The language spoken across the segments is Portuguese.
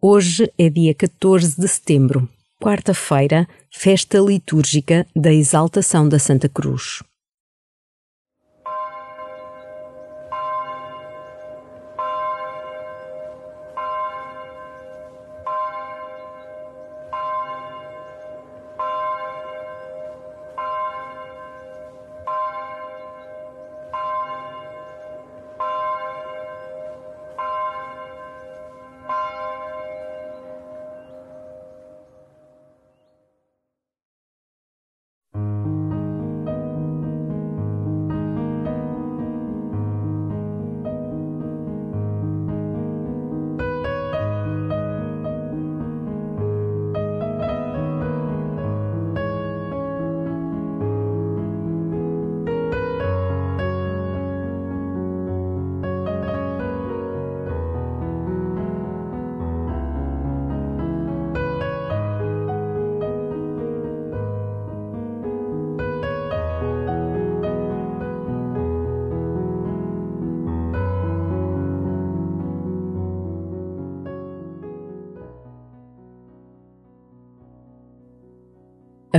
Hoje é dia 14 de setembro, quarta-feira, festa litúrgica da Exaltação da Santa Cruz.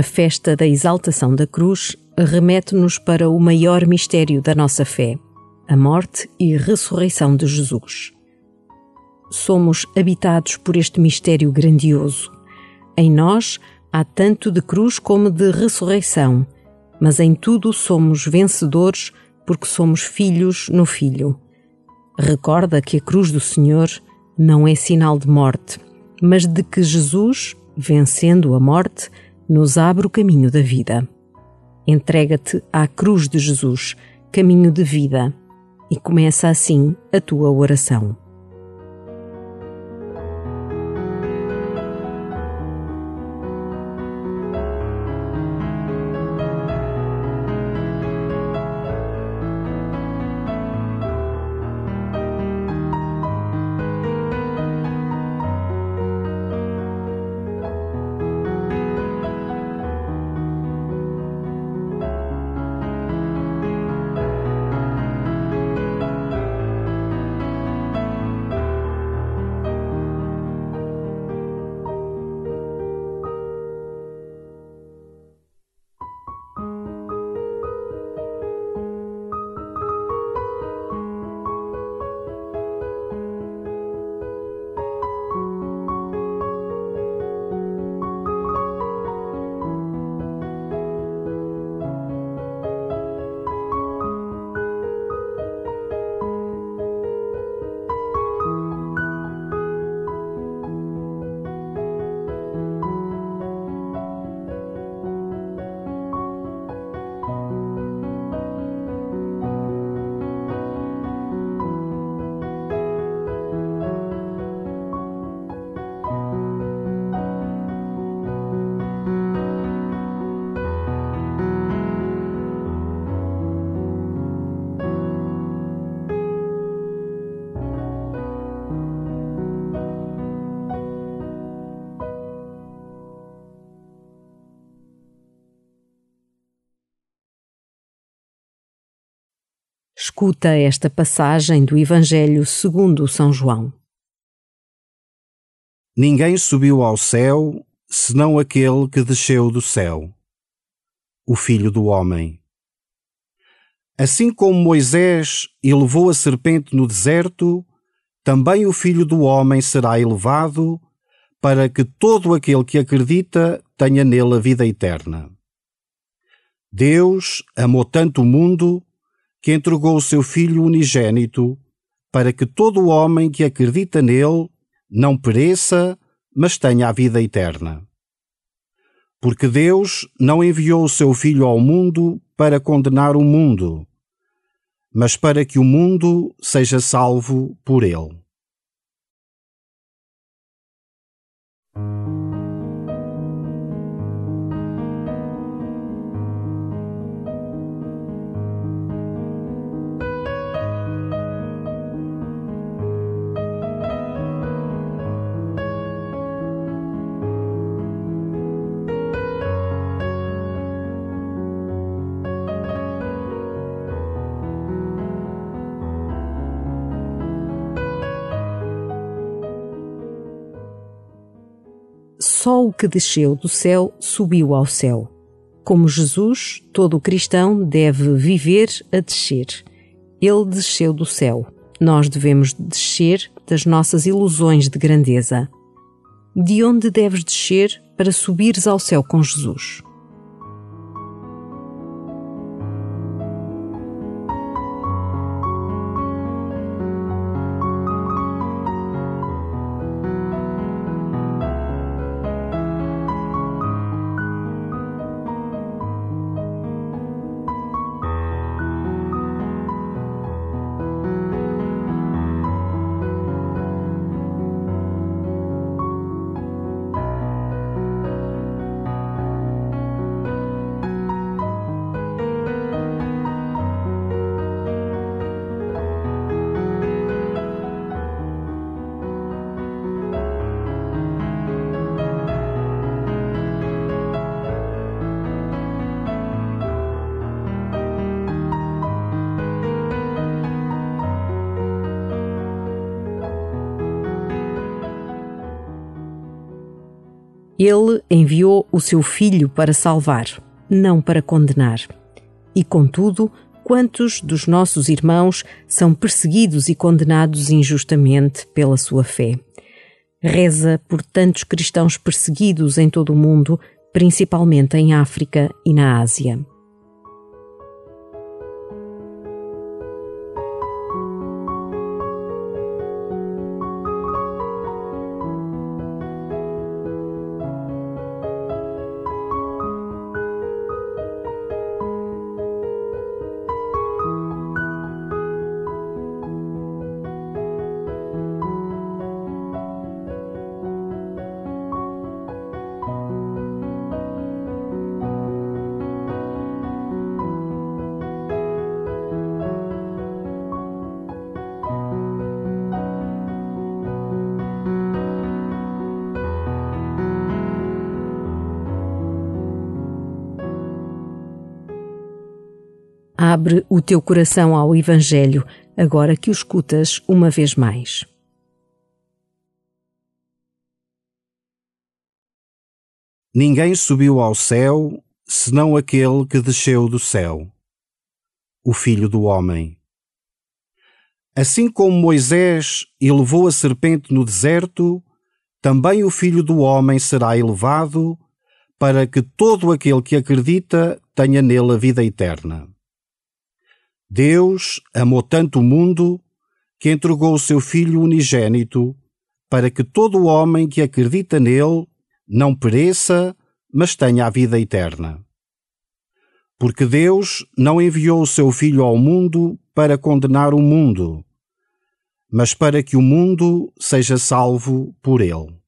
A festa da exaltação da cruz remete-nos para o maior mistério da nossa fé, a morte e ressurreição de Jesus. Somos habitados por este mistério grandioso. Em nós há tanto de cruz como de ressurreição, mas em tudo somos vencedores porque somos filhos no Filho. Recorda que a cruz do Senhor não é sinal de morte, mas de que Jesus, vencendo a morte, nos abre o caminho da vida. Entrega-te à cruz de Jesus, caminho de vida, e começa assim a tua oração. Escuta esta passagem do Evangelho segundo São João. Ninguém subiu ao céu senão aquele que desceu do céu, o Filho do Homem. Assim como Moisés elevou a serpente no deserto, também o Filho do Homem será elevado, para que todo aquele que acredita tenha nele a vida eterna. Deus amou tanto o mundo que entregou o seu Filho unigênito, para que todo homem que acredita nele não pereça, mas tenha a vida eterna. Porque Deus não enviou o seu Filho ao mundo para condenar o mundo, mas para que o mundo seja salvo por ele. Só o que desceu do céu subiu ao céu. Como Jesus, todo cristão deve viver a descer. Ele desceu do céu. Nós devemos descer das nossas ilusões de grandeza. De onde deves descer para subires ao céu com Jesus? Ele enviou o seu Filho para salvar, não para condenar. E, contudo, quantos dos nossos irmãos são perseguidos e condenados injustamente pela sua fé? Reza por tantos cristãos perseguidos em todo o mundo, principalmente em África e na Ásia. Abre o teu coração ao Evangelho, agora que o escutas uma vez mais. Ninguém subiu ao céu senão aquele que desceu do céu, o Filho do Homem. Assim como Moisés elevou a serpente no deserto, também o Filho do Homem será elevado, para que todo aquele que acredita tenha nele a vida eterna. Deus amou tanto o mundo que entregou o seu Filho unigênito para que todo homem que acredita nele não pereça, mas tenha a vida eterna. Porque Deus não enviou o seu Filho ao mundo para condenar o mundo, mas para que o mundo seja salvo por ele.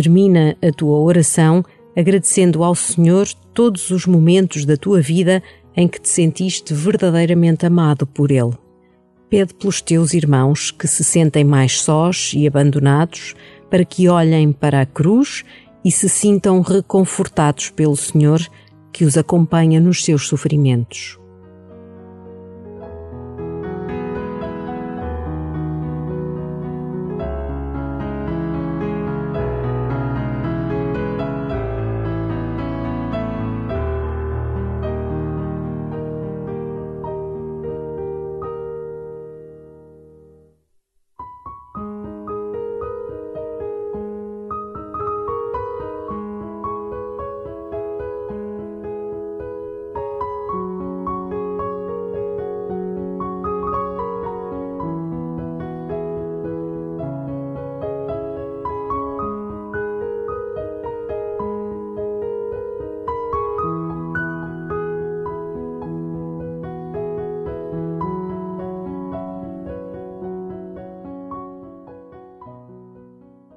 Termina a tua oração agradecendo ao Senhor todos os momentos da tua vida em que te sentiste verdadeiramente amado por Ele. Pede pelos teus irmãos que se sentem mais sós e abandonados para que olhem para a cruz e se sintam reconfortados pelo Senhor que os acompanha nos seus sofrimentos.